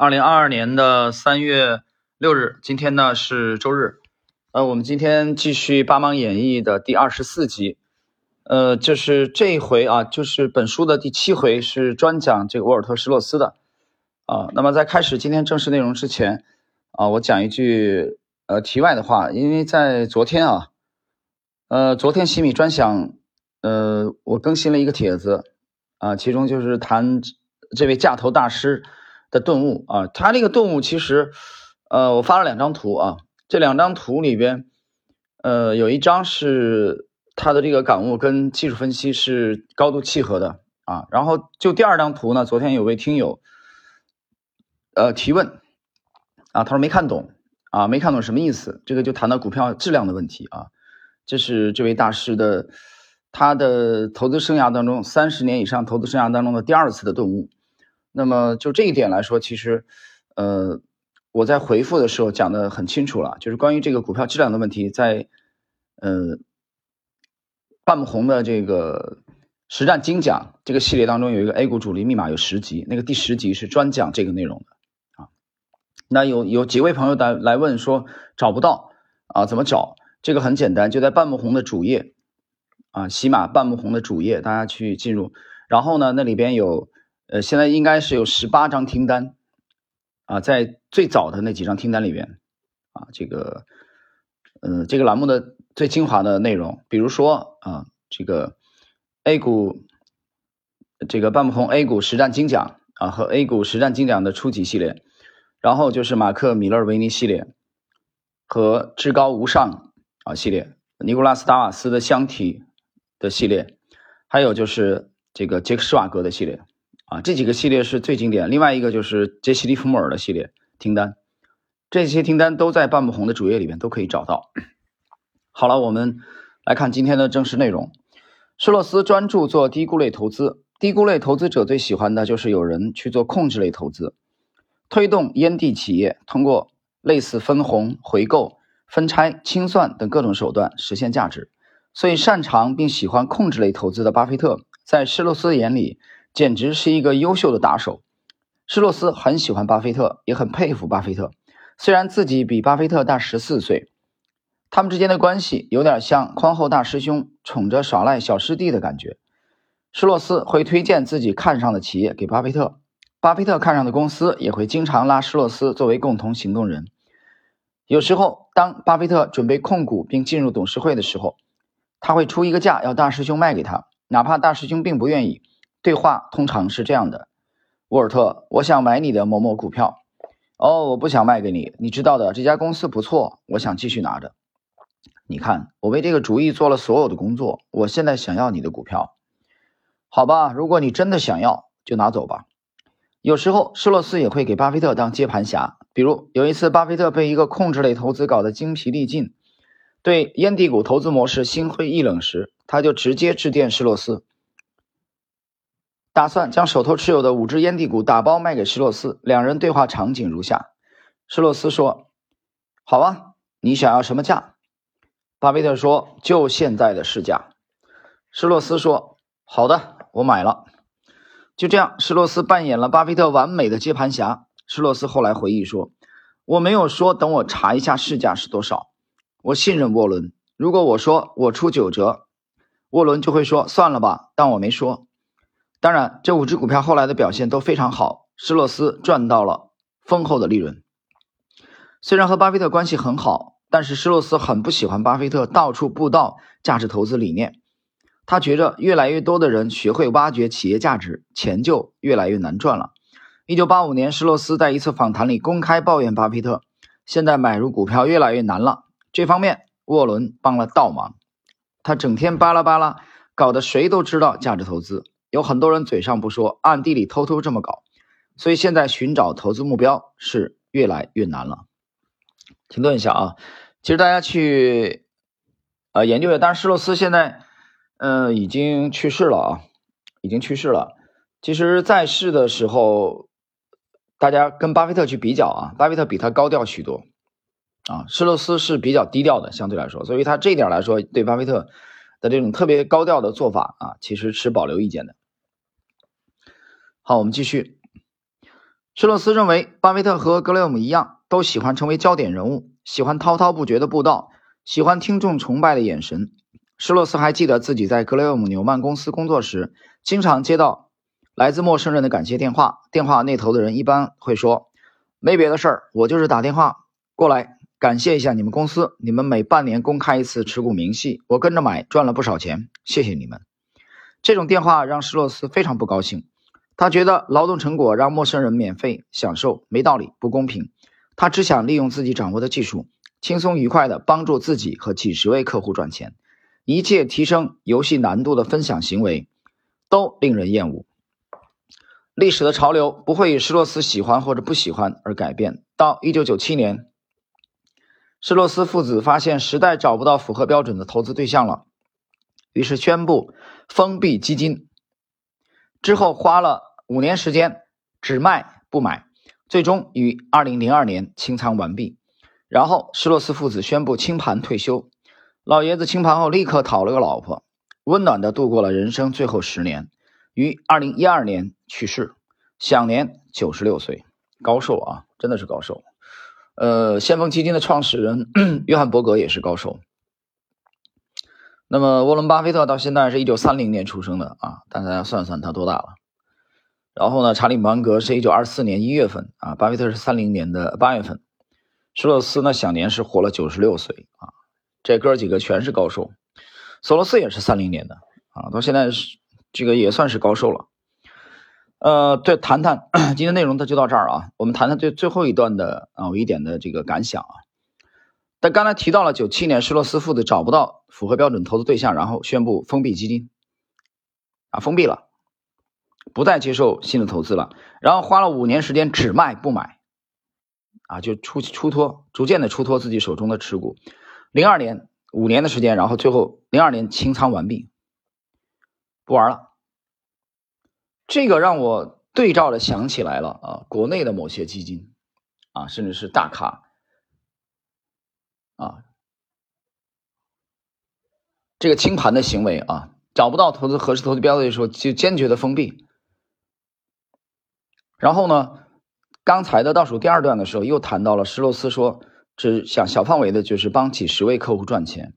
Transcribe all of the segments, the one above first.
二零二二年的三月六日，今天呢是周日，呃，我们今天继续《八芒演义》的第二十四集，呃，就是这一回啊，就是本书的第七回，是专讲这个沃尔特·施洛斯的啊。那么在开始今天正式内容之前啊，我讲一句呃题外的话，因为在昨天啊，呃，昨天西米专享，呃，我更新了一个帖子啊，其中就是谈这位架头大师。的顿悟啊，他这个顿悟其实，呃，我发了两张图啊，这两张图里边，呃，有一张是他的这个感悟跟技术分析是高度契合的啊，然后就第二张图呢，昨天有位听友，呃，提问啊，他说没看懂啊，没看懂什么意思，这个就谈到股票质量的问题啊，这是这位大师的他的投资生涯当中三十年以上投资生涯当中的第二次的顿悟。那么就这一点来说，其实，呃，我在回复的时候讲的很清楚了，就是关于这个股票质量的问题，在呃半木红的这个实战精讲这个系列当中，有一个 A 股主力密码有十集，那个第十集是专讲这个内容的啊。那有有几位朋友来来问说找不到啊，怎么找？这个很简单，就在半木红的主页啊，喜马半木红的主页，大家去进入，然后呢，那里边有。呃，现在应该是有十八张听单，啊，在最早的那几张听单里边，啊，这个，嗯，这个栏目的最精华的内容，比如说啊，这个 A 股，这个半不红 A 股实战精讲啊，和 A 股实战精讲的初级系列，然后就是马克米勒维尼系列和至高无上啊系列，尼古拉斯达瓦斯的箱体的系列，还有就是这个杰克施瓦格的系列。啊，这几个系列是最经典。另外一个就是杰西·利弗莫尔的系列听单，这些听单都在半不红的主页里面都可以找到。好了，我们来看今天的正式内容。施洛斯专注做低估类投资，低估类投资者最喜欢的就是有人去做控制类投资，推动烟蒂企业通过类似分红、回购、分拆、清算等各种手段实现价值。所以，擅长并喜欢控制类投资的巴菲特，在施洛斯眼里。简直是一个优秀的打手。施洛斯很喜欢巴菲特，也很佩服巴菲特。虽然自己比巴菲特大十四岁，他们之间的关系有点像宽厚大师兄宠着耍赖小师弟的感觉。施洛斯会推荐自己看上的企业给巴菲特，巴菲特看上的公司也会经常拉施洛斯作为共同行动人。有时候，当巴菲特准备控股并进入董事会的时候，他会出一个价要大师兄卖给他，哪怕大师兄并不愿意。对话通常是这样的：沃尔特，我想买你的某某股票。哦，我不想卖给你，你知道的，这家公司不错，我想继续拿着。你看，我为这个主意做了所有的工作，我现在想要你的股票。好吧，如果你真的想要，就拿走吧。有时候，施洛斯也会给巴菲特当接盘侠。比如有一次，巴菲特被一个控制类投资搞得精疲力尽，对烟蒂股投资模式心灰意冷时，他就直接致电施洛斯。打算将手头持有的五只烟蒂股打包卖给施洛斯。两人对话场景如下：施洛斯说：“好啊，你想要什么价？”巴菲特说：“就现在的市价。”施洛斯说：“好的，我买了。”就这样，施洛斯扮演了巴菲特完美的接盘侠。施洛斯后来回忆说：“我没有说等我查一下市价是多少。我信任沃伦。如果我说我出九折，沃伦就会说算了吧。但我没说。”当然，这五只股票后来的表现都非常好，施洛斯赚到了丰厚的利润。虽然和巴菲特关系很好，但是施洛斯很不喜欢巴菲特到处布道价值投资理念。他觉着越来越多的人学会挖掘企业价值，钱就越来越难赚了。一九八五年，施洛斯在一次访谈里公开抱怨巴菲特：“现在买入股票越来越难了。”这方面，沃伦帮了倒忙。他整天巴拉巴拉，搞得谁都知道价值投资。有很多人嘴上不说，暗地里偷偷这么搞，所以现在寻找投资目标是越来越难了。停顿一下啊，其实大家去呃研究一下，但是施洛斯现在嗯已经去世了啊，已经去世了。其实在世的时候，大家跟巴菲特去比较啊，巴菲特比他高调许多啊，施洛斯是比较低调的，相对来说，所以他这一点来说，对巴菲特的这种特别高调的做法啊，其实持保留意见的。好，我们继续。施洛斯认为，巴菲特和格雷厄姆一样，都喜欢成为焦点人物，喜欢滔滔不绝的布道，喜欢听众崇拜的眼神。施洛斯还记得自己在格雷厄姆纽曼公司工作时，经常接到来自陌生人的感谢电话。电话那头的人一般会说：“没别的事儿，我就是打电话过来感谢一下你们公司。你们每半年公开一次持股明细，我跟着买，赚了不少钱，谢谢你们。”这种电话让施洛斯非常不高兴。他觉得劳动成果让陌生人免费享受没道理，不公平。他只想利用自己掌握的技术，轻松愉快地帮助自己和几十位客户赚钱。一切提升游戏难度的分享行为都令人厌恶。历史的潮流不会以施洛斯喜欢或者不喜欢而改变。到1997年，施洛斯父子发现时代找不到符合标准的投资对象了，于是宣布封闭基金。之后花了五年时间，只卖不买，最终于2002年清仓完毕。然后施洛斯父子宣布清盘退休。老爷子清盘后立刻讨了个老婆，温暖的度过了人生最后十年，于二零一二年去世，享年九十六岁，高寿啊，真的是高寿。呃，先锋基金的创始人 约翰伯格也是高寿。那么沃伦巴菲特到现在是一九三零年出生的啊，大家算算他多大了。然后呢，查理芒格是一九二四年一月份啊，巴菲特是三零年的八月份，施洛斯呢享年是活了九十六岁啊。这哥几个全是高寿，索罗斯也是三零年的啊，到现在是这个也算是高寿了。呃，对谈谈 今天内容，它就到这儿啊。我们谈谈最最后一段的啊，我一点的这个感想啊。但刚才提到了九七年施洛斯父子找不到符合标准投资对象，然后宣布封闭基金啊，封闭了，不再接受新的投资了。然后花了五年时间只卖不买啊，就出出脱，逐渐的出脱自己手中的持股。零二年五年的时间，然后最后零二年清仓完毕，不玩了。这个让我对照的想起来了啊，国内的某些基金啊，甚至是大咖啊，这个清盘的行为啊，找不到投资合适投资标的的时候，就坚决的封闭。然后呢，刚才的倒数第二段的时候，又谈到了施洛斯说。只想小范围的，就是帮几十位客户赚钱。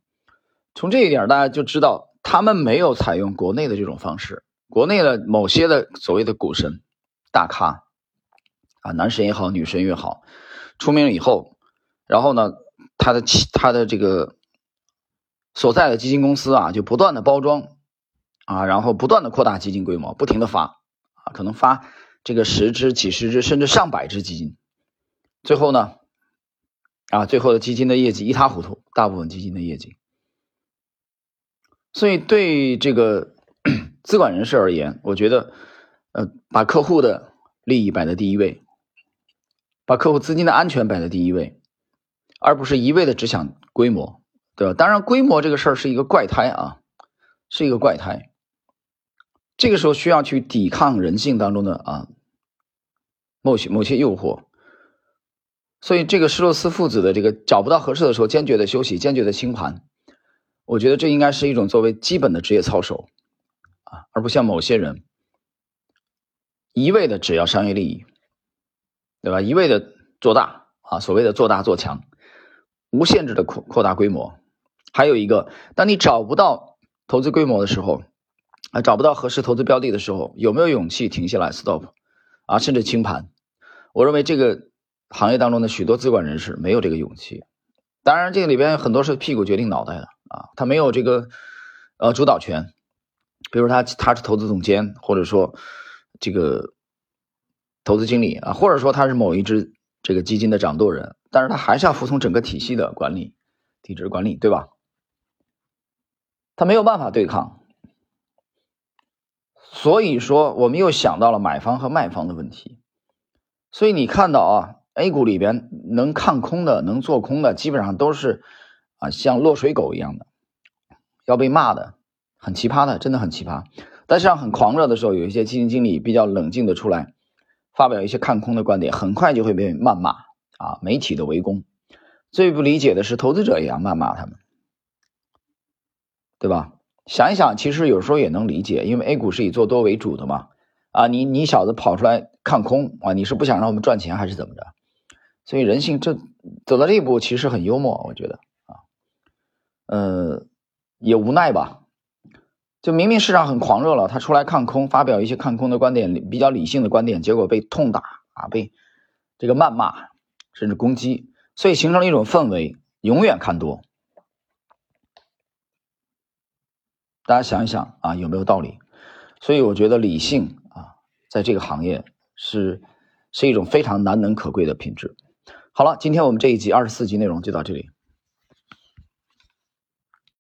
从这一点，大家就知道他们没有采用国内的这种方式。国内的某些的所谓的股神、大咖啊，男神也好，女神也好，出名以后，然后呢，他的他的这个所在的基金公司啊，就不断的包装啊，然后不断的扩大基金规模，不停的发啊，可能发这个十只、几十只，甚至上百只基金，最后呢？啊，最后的基金的业绩一塌糊涂，大部分基金的业绩。所以对这个 资管人士而言，我觉得，呃，把客户的利益摆在第一位，把客户资金的安全摆在第一位，而不是一味的只想规模，对吧？当然，规模这个事儿是一个怪胎啊，是一个怪胎。这个时候需要去抵抗人性当中的啊某些某些诱惑。所以，这个施洛斯父子的这个找不到合适的时候，坚决的休息，坚决的清盘，我觉得这应该是一种作为基本的职业操守啊，而不像某些人一味的只要商业利益，对吧？一味的做大啊，所谓的做大做强，无限制的扩扩大规模。还有一个，当你找不到投资规模的时候，啊，找不到合适投资标的的时候，有没有勇气停下来 stop 啊，甚至清盘？我认为这个。行业当中的许多资管人士没有这个勇气，当然这个里边很多是屁股决定脑袋的啊，他没有这个呃主导权，比如他他是投资总监，或者说这个投资经理啊，或者说他是某一只这个基金的掌舵人，但是他还是要服从整个体系的管理体制管理，对吧？他没有办法对抗，所以说我们又想到了买方和卖方的问题，所以你看到啊。A 股里边能看空的、能做空的，基本上都是啊，像落水狗一样的，要被骂的，很奇葩的，真的很奇葩。但是，很狂热的时候，有一些基金经理比较冷静的出来，发表一些看空的观点，很快就会被谩骂啊，媒体的围攻。最不理解的是，投资者也要谩骂他们，对吧？想一想，其实有时候也能理解，因为 A 股是以做多为主的嘛。啊，你你小子跑出来看空啊，你是不想让我们赚钱还是怎么着？所以人性这走到这一步其实很幽默，我觉得啊，呃，也无奈吧。就明明市场很狂热了，他出来看空，发表一些看空的观点，比较理性的观点，结果被痛打啊，被这个谩骂，甚至攻击，所以形成了一种氛围，永远看多。大家想一想啊，有没有道理？所以我觉得理性啊，在这个行业是是一种非常难能可贵的品质。好了，今天我们这一集二十四集内容就到这里。